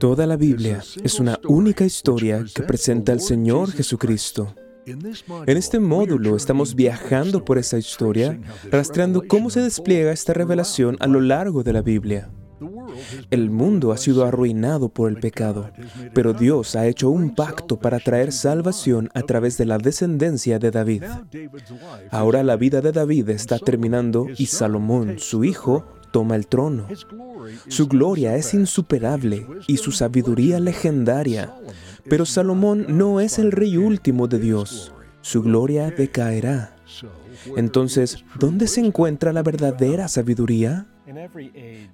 Toda la Biblia es una única historia que presenta al Señor Jesucristo. En este módulo estamos viajando por esa historia, rastreando cómo se despliega esta revelación a lo largo de la Biblia. El mundo ha sido arruinado por el pecado, pero Dios ha hecho un pacto para traer salvación a través de la descendencia de David. Ahora la vida de David está terminando y Salomón, su hijo, toma el trono. Su gloria es insuperable y su sabiduría legendaria, pero Salomón no es el rey último de Dios. Su gloria decaerá. Entonces, ¿dónde se encuentra la verdadera sabiduría?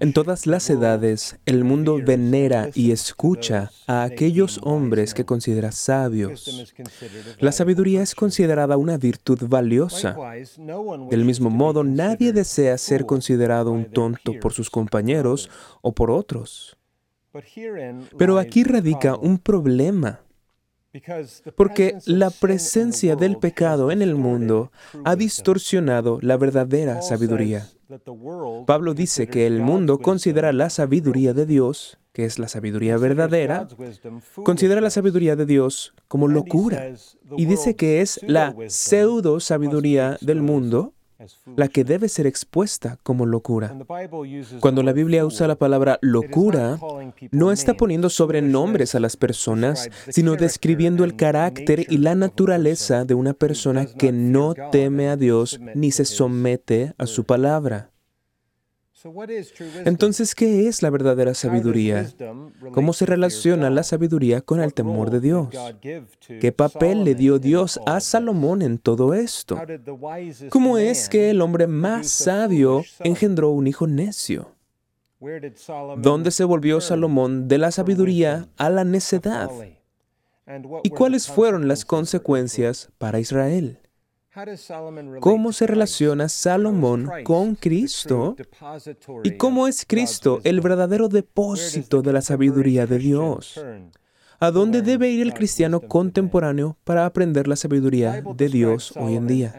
En todas las edades, el mundo venera y escucha a aquellos hombres que considera sabios. La sabiduría es considerada una virtud valiosa. Del mismo modo, nadie desea ser considerado un tonto por sus compañeros o por otros. Pero aquí radica un problema. Porque la presencia del pecado en el mundo ha distorsionado la verdadera sabiduría. Pablo dice que el mundo considera la sabiduría de Dios, que es la sabiduría verdadera, considera la sabiduría de Dios como locura. Y dice que es la pseudo sabiduría del mundo la que debe ser expuesta como locura. Cuando la Biblia usa la palabra locura, no está poniendo sobrenombres a las personas, sino describiendo el carácter y la naturaleza de una persona que no teme a Dios ni se somete a su palabra. Entonces, ¿qué es la verdadera sabiduría? ¿Cómo se relaciona la sabiduría con el temor de Dios? ¿Qué papel le dio Dios a Salomón en todo esto? ¿Cómo es que el hombre más sabio engendró un hijo necio? ¿Dónde se volvió Salomón de la sabiduría a la necedad? ¿Y cuáles fueron las consecuencias para Israel? ¿Cómo se relaciona Salomón con Cristo? ¿Y cómo es Cristo el verdadero depósito de la sabiduría de Dios? ¿A dónde debe ir el cristiano contemporáneo para aprender la sabiduría de Dios hoy en día?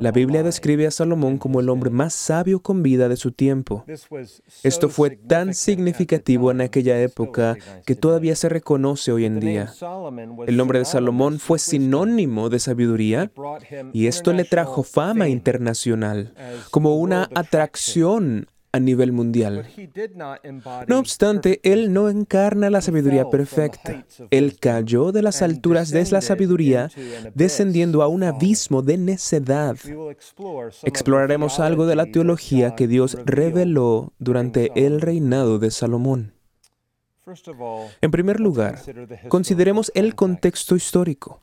La Biblia describe a Salomón como el hombre más sabio con vida de su tiempo. Esto fue tan significativo en aquella época que todavía se reconoce hoy en día. El nombre de Salomón fue sinónimo de sabiduría y esto le trajo fama internacional como una atracción a nivel mundial. No obstante, Él no encarna la sabiduría perfecta. Él cayó de las alturas de la sabiduría, descendiendo a un abismo de necedad. Exploraremos algo de la teología que Dios reveló durante el reinado de Salomón. En primer lugar, consideremos el contexto histórico.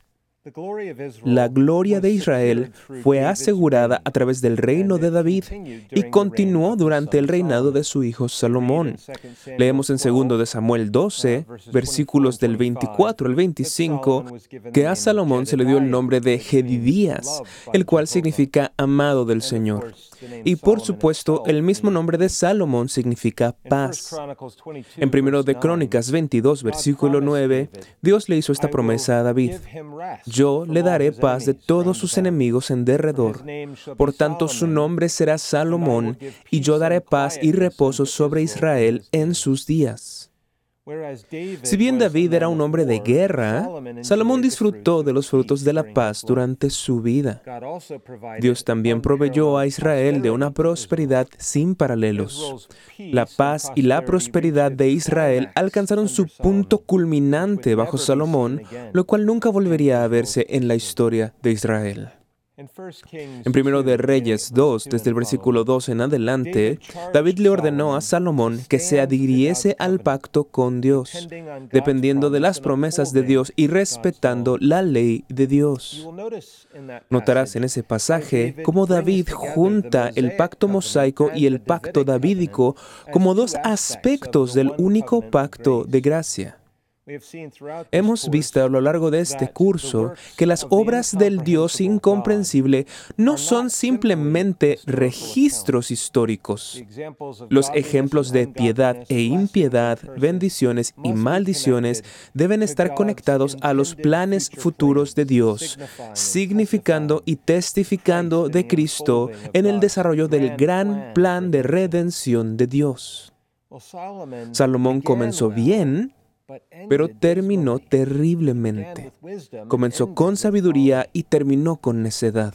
La gloria de Israel fue asegurada a través del reino de David y continuó durante el reinado de su hijo Salomón. Leemos en 2 de Samuel 12, versículos del 24 al 25, que a Salomón se le dio el nombre de Gedidías, el cual significa amado del Señor. Y por supuesto, el mismo nombre de Salomón significa paz. En 1 de Crónicas 22, versículo 9, Dios le hizo esta promesa a David yo le daré paz de todos sus enemigos en derredor. Por tanto, su nombre será Salomón, y yo daré paz y reposo sobre Israel en sus días. Si bien David era un hombre de guerra, Salomón disfrutó de los frutos de la paz durante su vida. Dios también proveyó a Israel de una prosperidad sin paralelos. La paz y la prosperidad de Israel alcanzaron su punto culminante bajo Salomón, lo cual nunca volvería a verse en la historia de Israel. En primero de Reyes 2, desde el versículo 2 en adelante, David le ordenó a Salomón que se adhiriese al pacto con Dios, dependiendo de las promesas de Dios y respetando la ley de Dios. Notarás en ese pasaje cómo David junta el pacto mosaico y el pacto davídico como dos aspectos del único pacto de gracia. Hemos visto a lo largo de este curso que las obras del Dios incomprensible no son simplemente registros históricos. Los ejemplos de piedad e impiedad, bendiciones y maldiciones deben estar conectados a los planes futuros de Dios, significando y testificando de Cristo en el desarrollo del gran plan de redención de Dios. Salomón comenzó bien, pero terminó terriblemente. Comenzó con sabiduría y terminó con necedad.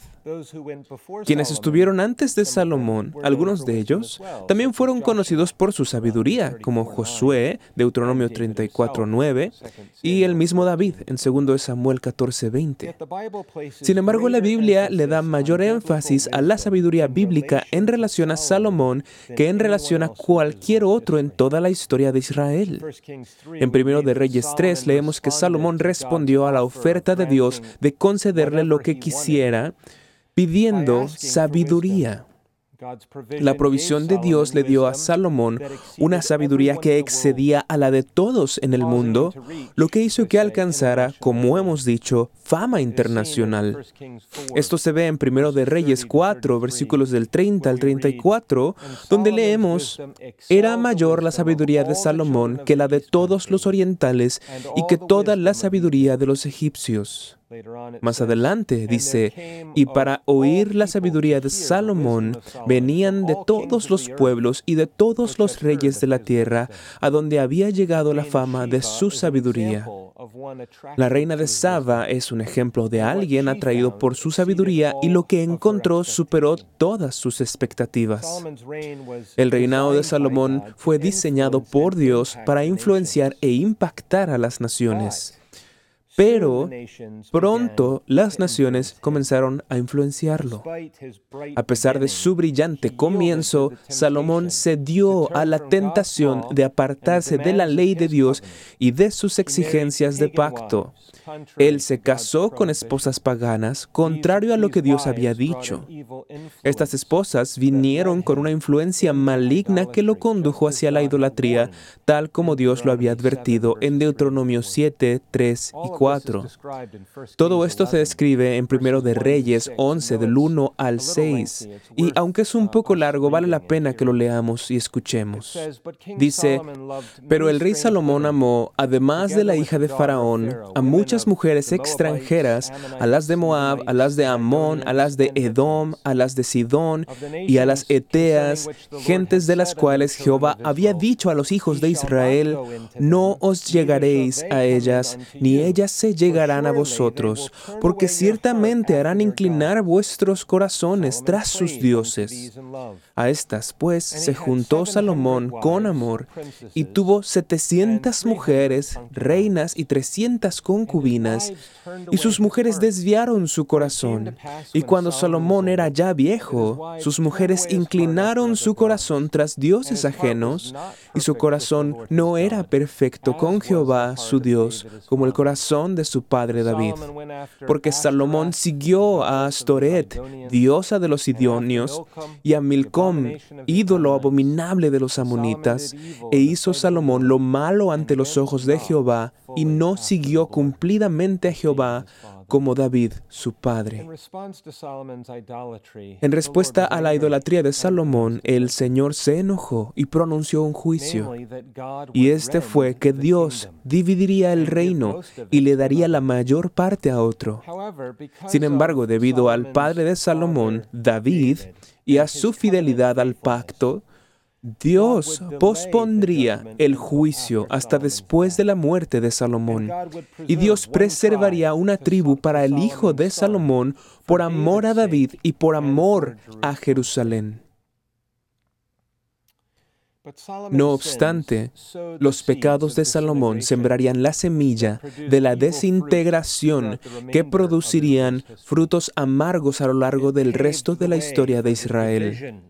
Quienes estuvieron antes de Salomón, algunos de ellos, también fueron conocidos por su sabiduría, como Josué, Deuteronomio 34.9, y el mismo David, en 2 Samuel 14.20. Sin embargo, la Biblia le da mayor énfasis a la sabiduría bíblica en relación a Salomón que en relación a cualquier otro en toda la historia de Israel. En 1 de Reyes 3 leemos que Salomón respondió a la oferta de Dios de concederle lo que quisiera, pidiendo sabiduría. La provisión de Dios le dio a Salomón una sabiduría que excedía a la de todos en el mundo, lo que hizo que alcanzara, como hemos dicho, fama internacional. Esto se ve en 1 de Reyes 4, versículos del 30 al 34, donde leemos, era mayor la sabiduría de Salomón que la de todos los orientales y que toda la sabiduría de los egipcios. Más adelante dice, y para oír la sabiduría de Salomón venían de todos los pueblos y de todos los reyes de la tierra, a donde había llegado la fama de su sabiduría. La reina de Saba es un ejemplo de alguien atraído por su sabiduría y lo que encontró superó todas sus expectativas. El reinado de Salomón fue diseñado por Dios para influenciar e impactar a las naciones. Pero pronto las naciones comenzaron a influenciarlo. A pesar de su brillante comienzo, Salomón cedió a la tentación de apartarse de la ley de Dios y de sus exigencias de pacto. Él se casó con esposas paganas, contrario a lo que Dios había dicho. Estas esposas vinieron con una influencia maligna que lo condujo hacia la idolatría, tal como Dios lo había advertido en Deuteronomio 7, 3 y 4. Todo esto se describe en 1 de Reyes 11, del 1 al 6, y aunque es un poco largo, vale la pena que lo leamos y escuchemos. Dice, pero el rey Salomón amó, además de la hija de Faraón, a muchas mujeres extranjeras, a las de Moab, a las de Amón, a las de Edom, a las de Sidón y a las Eteas, gentes de las cuales Jehová había dicho a los hijos de Israel, no os llegaréis a ellas, ni ellas se llegarán a vosotros, porque ciertamente harán inclinar vuestros corazones tras sus dioses. A estas, pues, se juntó Salomón con amor y tuvo setecientas mujeres, reinas y trescientas concubinas y sus mujeres desviaron su corazón. Y cuando Salomón era ya viejo, sus mujeres inclinaron su corazón tras dioses ajenos, y su corazón no era perfecto con Jehová, su Dios, como el corazón de su padre David. Porque Salomón siguió a Astoret, diosa de los Sidonios, y a Milcom, ídolo abominable de los amonitas, e hizo Salomón lo malo ante los ojos de Jehová, y no siguió cumplidamente a Jehová como David, su padre. En respuesta a la idolatría de Salomón, el Señor se enojó y pronunció un juicio. Y este fue que Dios dividiría el reino y le daría la mayor parte a otro. Sin embargo, debido al padre de Salomón, David, y a su fidelidad al pacto, Dios pospondría el juicio hasta después de la muerte de Salomón, y Dios preservaría una tribu para el hijo de Salomón por amor a David y por amor a Jerusalén. No obstante, los pecados de Salomón sembrarían la semilla de la desintegración que producirían frutos amargos a lo largo del resto de la historia de Israel.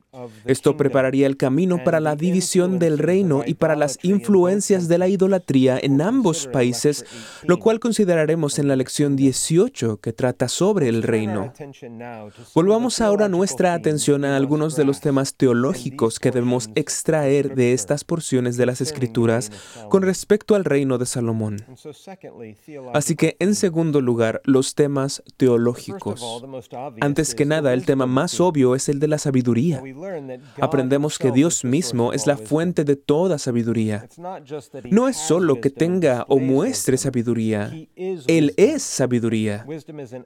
Esto prepararía el camino para la división del reino y para las influencias de la idolatría en ambos países, lo cual consideraremos en la lección 18 que trata sobre el reino. Volvamos ahora nuestra atención a algunos de los temas teológicos que debemos extraer de estas porciones de las Escrituras con respecto al reino de Salomón. Así que, en segundo lugar, los temas teológicos. Antes que nada, el tema más obvio es el de la sabiduría aprendemos que Dios mismo es la fuente de toda sabiduría. No es solo que tenga o muestre sabiduría, Él es sabiduría.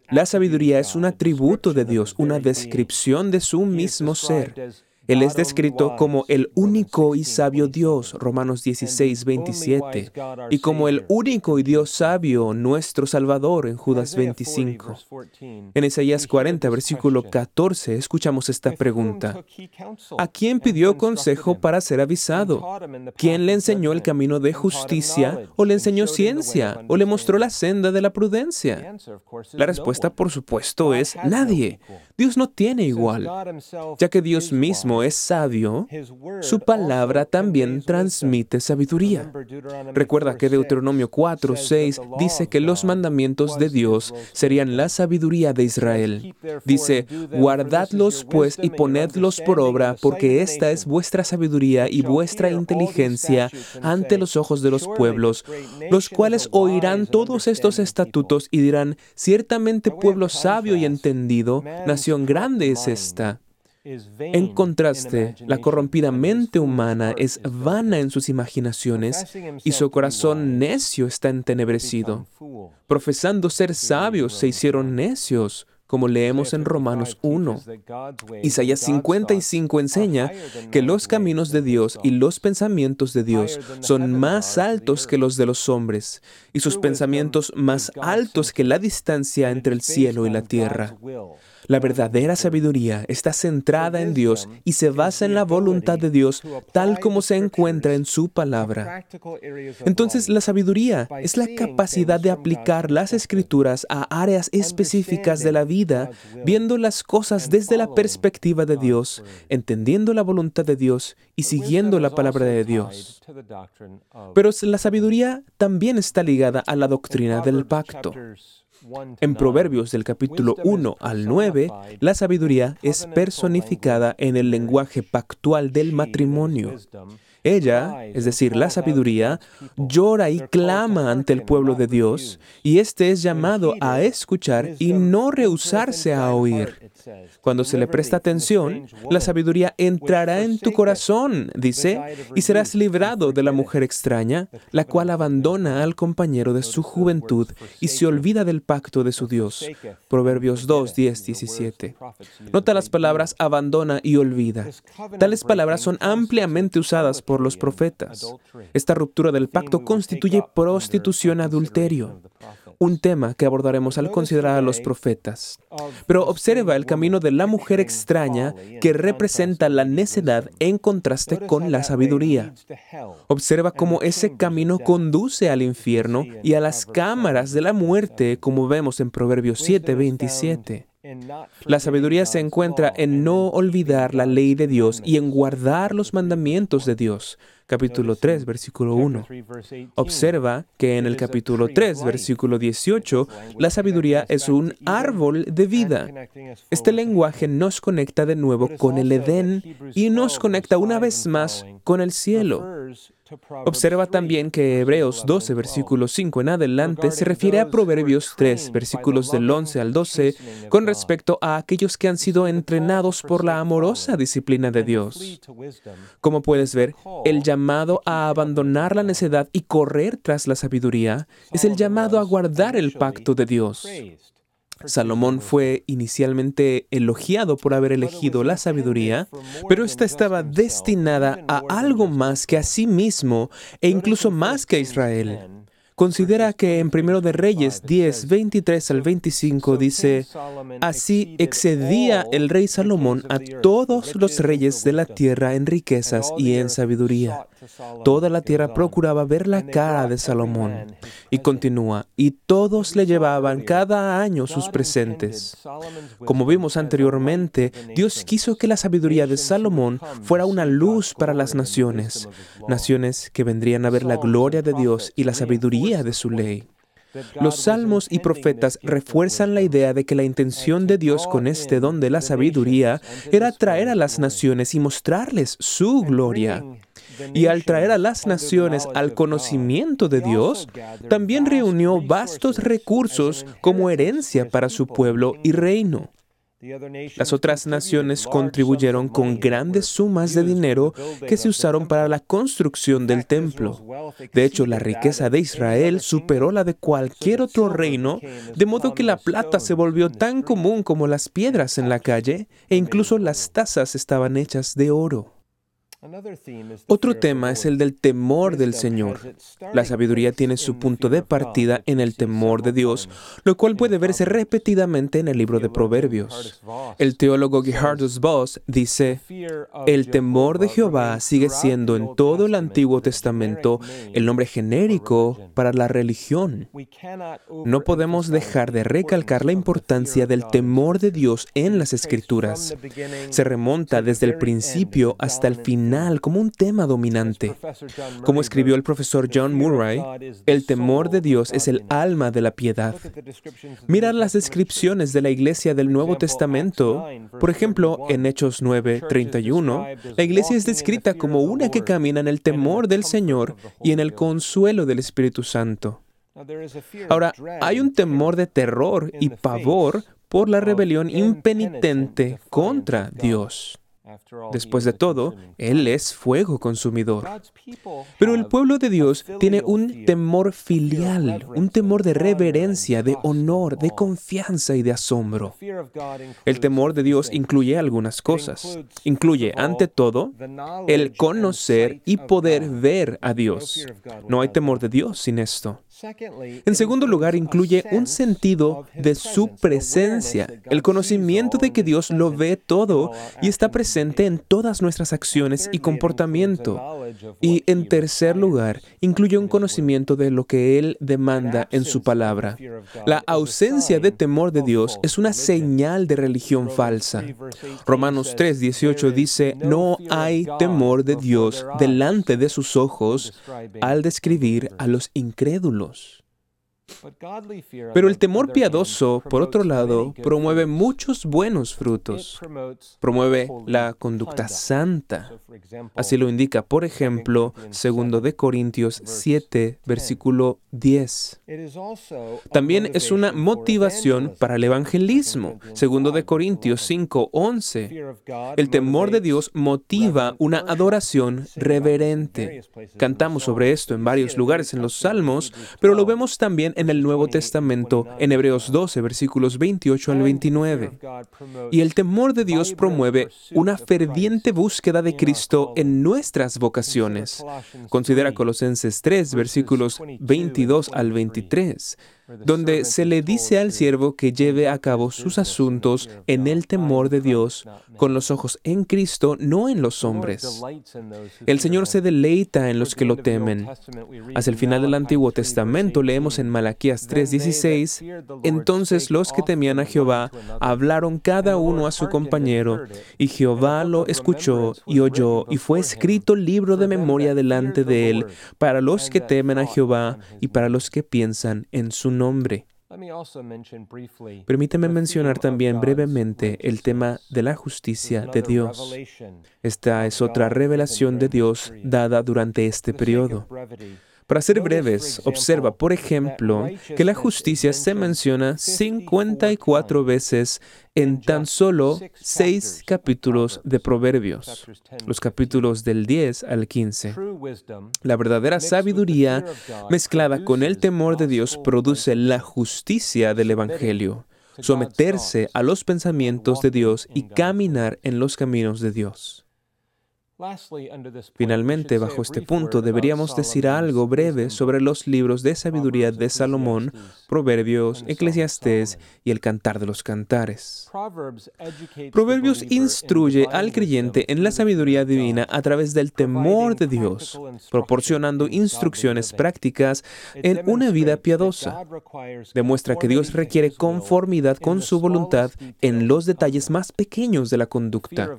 La sabiduría es un atributo de Dios, una descripción de su mismo ser. Él es descrito como el único y sabio Dios, Romanos 16, 27, y como el único y Dios sabio, nuestro Salvador, en Judas 25. En Isaías 40, versículo 14, escuchamos esta pregunta. ¿A quién pidió consejo para ser avisado? ¿Quién le enseñó el camino de justicia o le enseñó ciencia o le mostró la senda de la prudencia? La respuesta, por supuesto, es nadie. Dios no tiene igual. Ya que Dios mismo es sabio, su palabra también transmite sabiduría. Recuerda que Deuteronomio 4, 6 dice que los mandamientos de Dios serían la sabiduría de Israel. Dice, guardadlos pues y ponedlos por obra, porque esta es vuestra sabiduría y vuestra inteligencia ante los ojos de los pueblos, los cuales oirán todos estos estatutos y dirán, ciertamente pueblo sabio y entendido, nación grande es esta. En contraste, la corrompida mente humana es vana en sus imaginaciones y su corazón necio está entenebrecido. Profesando ser sabios, se hicieron necios como leemos en Romanos 1. Isaías 55 enseña que los caminos de Dios y los pensamientos de Dios son más altos que los de los hombres, y sus pensamientos más altos que la distancia entre el cielo y la tierra. La verdadera sabiduría está centrada en Dios y se basa en la voluntad de Dios tal como se encuentra en su palabra. Entonces la sabiduría es la capacidad de aplicar las escrituras a áreas específicas de la vida, viendo las cosas desde la perspectiva de Dios, entendiendo la voluntad de Dios y siguiendo la palabra de Dios. Pero la sabiduría también está ligada a la doctrina del pacto. En Proverbios del capítulo 1 al 9, la sabiduría es personificada en el lenguaje pactual del matrimonio. Ella, es decir, la sabiduría, llora y clama ante el pueblo de Dios, y éste es llamado a escuchar y no rehusarse a oír. Cuando se le presta atención, la sabiduría entrará en tu corazón, dice, y serás librado de la mujer extraña, la cual abandona al compañero de su juventud y se olvida del pacto de su Dios. Proverbios 2, 10, 17. Nota las palabras abandona y olvida. Tales palabras son ampliamente usadas por los profetas. Esta ruptura del pacto constituye prostitución adulterio, un tema que abordaremos al considerar a los profetas. Pero observa el camino de la mujer extraña que representa la necedad en contraste con la sabiduría. Observa cómo ese camino conduce al infierno y a las cámaras de la muerte, como vemos en Proverbios 7:27. La sabiduría se encuentra en no olvidar la ley de Dios y en guardar los mandamientos de Dios. Capítulo 3, versículo 1. Observa que en el capítulo 3, versículo 18, la sabiduría es un árbol de vida. Este lenguaje nos conecta de nuevo con el Edén y nos conecta una vez más con el cielo. Observa también que Hebreos 12, versículo 5 en adelante, se refiere a Proverbios 3, versículos del 11 al 12, con respecto a aquellos que han sido entrenados por la amorosa disciplina de Dios. Como puedes ver, el llamado a abandonar la necedad y correr tras la sabiduría es el llamado a guardar el pacto de Dios. Salomón fue inicialmente elogiado por haber elegido la sabiduría, pero ésta estaba destinada a algo más que a sí mismo e incluso más que a Israel. Considera que en Primero de Reyes 10, 23 al 25 dice, Así excedía el rey Salomón a todos los reyes de la tierra en riquezas y en sabiduría. Toda la tierra procuraba ver la cara de Salomón. Y continúa, y todos le llevaban cada año sus presentes. Como vimos anteriormente, Dios quiso que la sabiduría de Salomón fuera una luz para las naciones, naciones que vendrían a ver la gloria de Dios y la sabiduría de su ley. Los salmos y profetas refuerzan la idea de que la intención de Dios con este don de la sabiduría era traer a las naciones y mostrarles su gloria. Y al traer a las naciones al conocimiento de Dios, también reunió vastos recursos como herencia para su pueblo y reino. Las otras naciones contribuyeron con grandes sumas de dinero que se usaron para la construcción del templo. De hecho, la riqueza de Israel superó la de cualquier otro reino, de modo que la plata se volvió tan común como las piedras en la calle e incluso las tazas estaban hechas de oro. Otro tema es el del temor del Señor. La sabiduría tiene su punto de partida en el temor de Dios, lo cual puede verse repetidamente en el libro de Proverbios. El teólogo Gerhardus Voss dice, el temor de Jehová sigue siendo en todo el Antiguo Testamento el nombre genérico para la religión. No podemos dejar de recalcar la importancia del temor de Dios en las Escrituras. Se remonta desde el principio hasta el final como un tema dominante. Como escribió el profesor John Murray, el temor de Dios es el alma de la piedad. Mira las descripciones de la iglesia del Nuevo Testamento. Por ejemplo, en Hechos 9:31, la iglesia es descrita como una que camina en el temor del Señor y en el consuelo del Espíritu Santo. Ahora, hay un temor de terror y pavor por la rebelión impenitente contra Dios. Después de todo, Él es fuego consumidor. Pero el pueblo de Dios tiene un temor filial, un temor de reverencia, de honor, de confianza y de asombro. El temor de Dios incluye algunas cosas. Incluye, ante todo, el conocer y poder ver a Dios. No hay temor de Dios sin esto. En segundo lugar, incluye un sentido de su presencia, el conocimiento de que Dios lo ve todo y está presente en todas nuestras acciones y comportamiento. Y en tercer lugar, incluye un conocimiento de lo que Él demanda en su palabra. La ausencia de temor de Dios es una señal de religión falsa. Romanos 3, 18 dice, no hay temor de Dios delante de sus ojos al describir a los incrédulos. Dios. Pero el temor piadoso, por otro lado, promueve muchos buenos frutos. Promueve la conducta santa. Así lo indica, por ejemplo, 2 de Corintios 7, versículo 10. También es una motivación para el evangelismo. 2 de Corintios 5, 11. El temor de Dios motiva una adoración reverente. Cantamos sobre esto en varios lugares en los Salmos, pero lo vemos también en el Nuevo Testamento, en Hebreos 12, versículos 28 al 29. Y el temor de Dios promueve una ferviente búsqueda de Cristo en nuestras vocaciones. Considera Colosenses 3, versículos 22 al 23 donde se le dice al siervo que lleve a cabo sus asuntos en el temor de Dios, con los ojos en Cristo, no en los hombres. El Señor se deleita en los que lo temen. Hacia el final del Antiguo Testamento leemos en Malaquías 3:16, entonces los que temían a Jehová hablaron cada uno a su compañero, y Jehová lo escuchó y oyó, y fue escrito libro de memoria delante de él para los que temen a Jehová y para los que piensan en su nombre. Permíteme mencionar también brevemente el tema de la justicia de Dios. Esta es otra revelación de Dios dada durante este periodo. Para ser breves, observa, por ejemplo, que la justicia se menciona 54 veces en tan solo seis capítulos de Proverbios, los capítulos del 10 al 15. La verdadera sabiduría mezclada con el temor de Dios produce la justicia del Evangelio, someterse a los pensamientos de Dios y caminar en los caminos de Dios. Finalmente, bajo este punto, deberíamos decir algo breve sobre los libros de sabiduría de Salomón, Proverbios, Eclesiastés y el Cantar de los Cantares. Proverbios instruye al creyente en la sabiduría divina a través del temor de Dios, proporcionando instrucciones prácticas en una vida piadosa. Demuestra que Dios requiere conformidad con su voluntad en los detalles más pequeños de la conducta.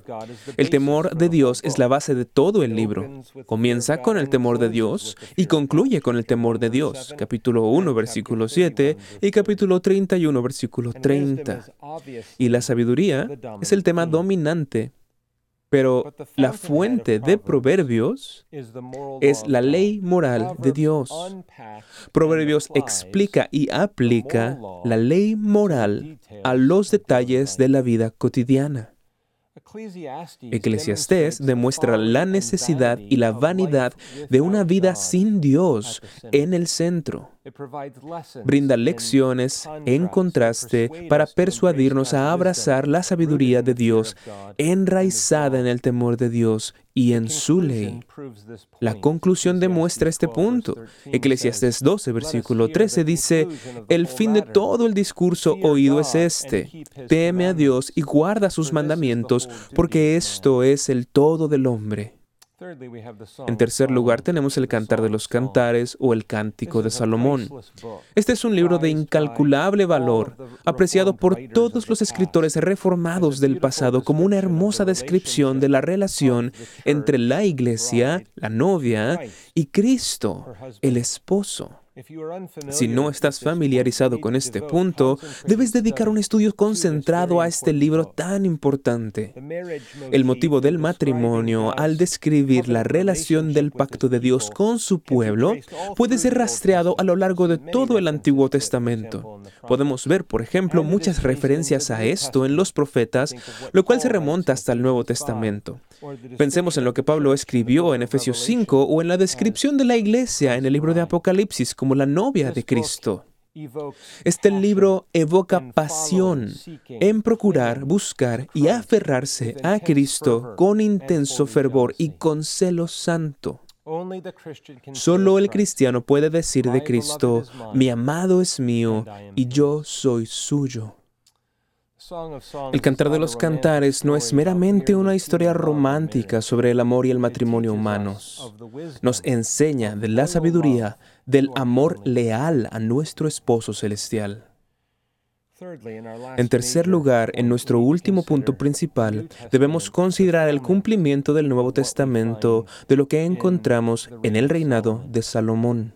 El temor de Dios es la base de todo el libro. Comienza con el temor de Dios y concluye con el temor de Dios. Capítulo 1, versículo 7 y capítulo 31, versículo 30. Y la sabiduría es el tema dominante Pero la fuente de Proverbios es la ley moral de Dios. Proverbios explica y aplica la ley moral a los detalles de la vida cotidiana. Eclesiastés demuestra la necesidad y la vanidad de una vida sin Dios en el centro. Brinda lecciones en contraste para persuadirnos a abrazar la sabiduría de Dios enraizada en el temor de Dios y en su ley. La conclusión demuestra este punto. Eclesiastes 12, versículo 13 dice, el fin de todo el discurso oído es este, teme a Dios y guarda sus mandamientos, porque esto es el todo del hombre. En tercer lugar tenemos el Cantar de los Cantares o el Cántico de Salomón. Este es un libro de incalculable valor, apreciado por todos los escritores reformados del pasado como una hermosa descripción de la relación entre la iglesia, la novia, y Cristo, el esposo. Si no estás familiarizado con este punto, debes dedicar un estudio concentrado a este libro tan importante. El motivo del matrimonio, al describir la relación del pacto de Dios con su pueblo, puede ser rastreado a lo largo de todo el Antiguo Testamento. Podemos ver, por ejemplo, muchas referencias a esto en los profetas, lo cual se remonta hasta el Nuevo Testamento. Pensemos en lo que Pablo escribió en Efesios 5 o en la descripción de la iglesia en el libro de Apocalipsis como la novia de Cristo. Este libro evoca pasión en procurar, buscar y aferrarse a Cristo con intenso fervor y con celo santo. Solo el cristiano puede decir de Cristo, mi amado es mío y yo soy suyo. El Cantar de los Cantares no es meramente una historia romántica sobre el amor y el matrimonio humanos. Nos enseña de la sabiduría del amor leal a nuestro esposo celestial. En tercer lugar, en nuestro último punto principal, debemos considerar el cumplimiento del Nuevo Testamento de lo que encontramos en el reinado de Salomón.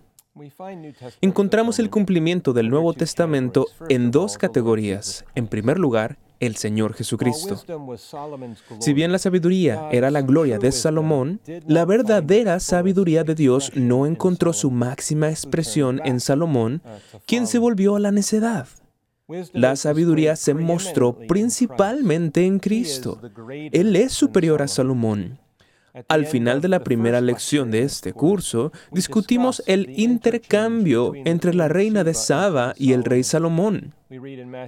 Encontramos el cumplimiento del Nuevo Testamento en dos categorías. En primer lugar, el Señor Jesucristo. Si bien la sabiduría era la gloria de Salomón, la verdadera sabiduría de Dios no encontró su máxima expresión en Salomón, quien se volvió a la necedad. La sabiduría se mostró principalmente en Cristo. Él es superior a Salomón. Al final de la primera lección de este curso, discutimos el intercambio entre la reina de Saba y el rey Salomón.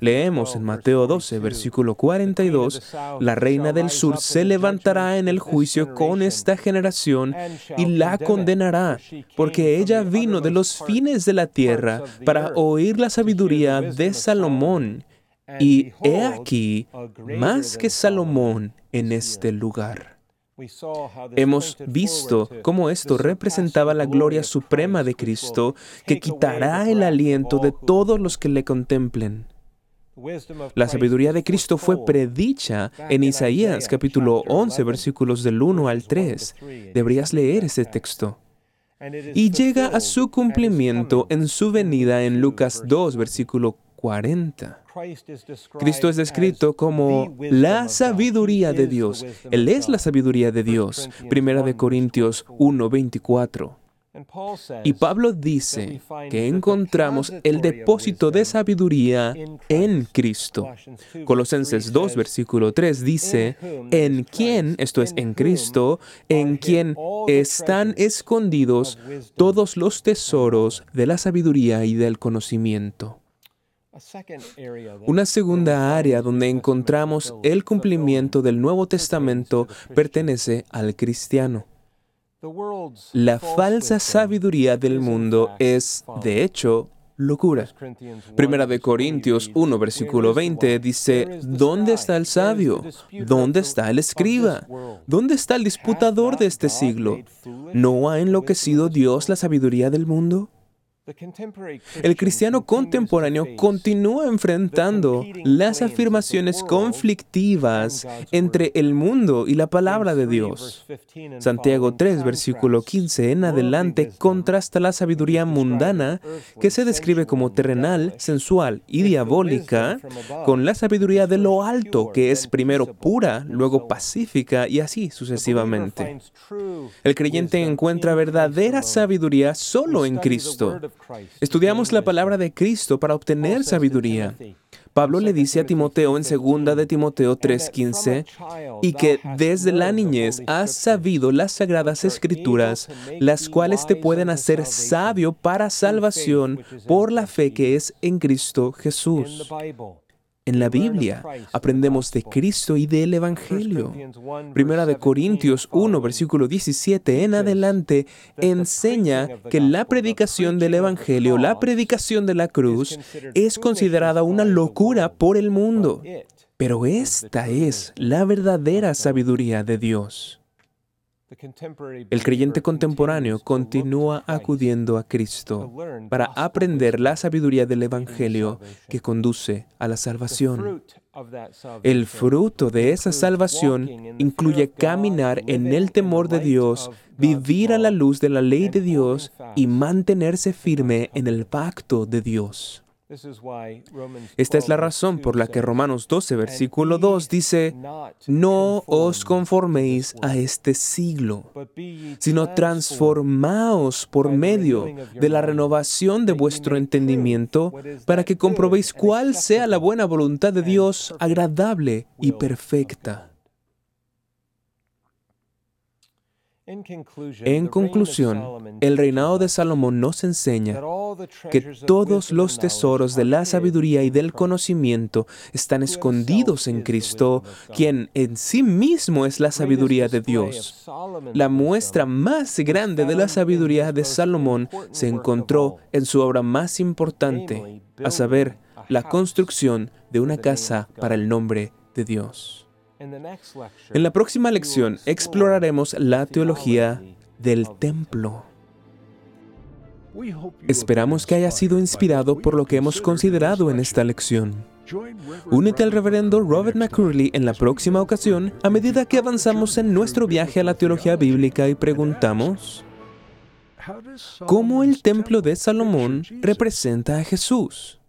Leemos en Mateo 12, versículo 42, la reina del sur se levantará en el juicio con esta generación y la condenará, porque ella vino de los fines de la tierra para oír la sabiduría de Salomón. Y he aquí, más que Salomón en este lugar. Hemos visto cómo esto representaba la gloria suprema de Cristo que quitará el aliento de todos los que le contemplen. La sabiduría de Cristo fue predicha en Isaías capítulo 11 versículos del 1 al 3. Deberías leer ese texto. Y llega a su cumplimiento en su venida en Lucas 2 versículo 40. Cristo es descrito como la sabiduría de Dios. Él es la sabiduría de Dios. Primera de Corintios 1:24. Y Pablo dice que encontramos el depósito de sabiduría en Cristo. Colosenses 2, versículo 3 dice, en quien, esto es en Cristo, en quien están escondidos todos los tesoros de la sabiduría y del conocimiento. Una segunda área donde encontramos el cumplimiento del Nuevo Testamento pertenece al cristiano. La falsa sabiduría del mundo es, de hecho, locura. Primera de Corintios 1, versículo 20 dice, ¿dónde está el sabio? ¿Dónde está el escriba? ¿Dónde está el disputador de este siglo? ¿No ha enloquecido Dios la sabiduría del mundo? El cristiano contemporáneo continúa enfrentando las afirmaciones conflictivas entre el mundo y la palabra de Dios. Santiago 3, versículo 15 en adelante contrasta la sabiduría mundana, que se describe como terrenal, sensual y diabólica, con la sabiduría de lo alto, que es primero pura, luego pacífica y así sucesivamente. El creyente encuentra verdadera sabiduría solo en Cristo. Estudiamos la palabra de Cristo para obtener sabiduría. Pablo le dice a Timoteo en 2 de Timoteo 3:15, y que desde la niñez has sabido las sagradas escrituras, las cuales te pueden hacer sabio para salvación por la fe que es en Cristo Jesús. En la Biblia aprendemos de Cristo y del Evangelio. Primera de Corintios 1, versículo 17 en adelante enseña que la predicación del Evangelio, la predicación de la cruz, es considerada una locura por el mundo. Pero esta es la verdadera sabiduría de Dios. El creyente contemporáneo continúa acudiendo a Cristo para aprender la sabiduría del Evangelio que conduce a la salvación. El fruto de esa salvación incluye caminar en el temor de Dios, vivir a la luz de la ley de Dios y mantenerse firme en el pacto de Dios. Esta es la razón por la que Romanos 12, versículo 2 dice, no os conforméis a este siglo, sino transformaos por medio de la renovación de vuestro entendimiento para que comprobéis cuál sea la buena voluntad de Dios agradable y perfecta. En conclusión, el reinado de Salomón nos enseña que todos los tesoros de la sabiduría y del conocimiento están escondidos en Cristo, quien en sí mismo es la sabiduría de Dios. La muestra más grande de la sabiduría de Salomón se encontró en su obra más importante, a saber, la construcción de una casa para el nombre de Dios. En la próxima lección exploraremos la teología del templo. Esperamos que haya sido inspirado por lo que hemos considerado en esta lección. Únete al reverendo Robert McCurley en la próxima ocasión a medida que avanzamos en nuestro viaje a la teología bíblica y preguntamos, ¿cómo el templo de Salomón representa a Jesús?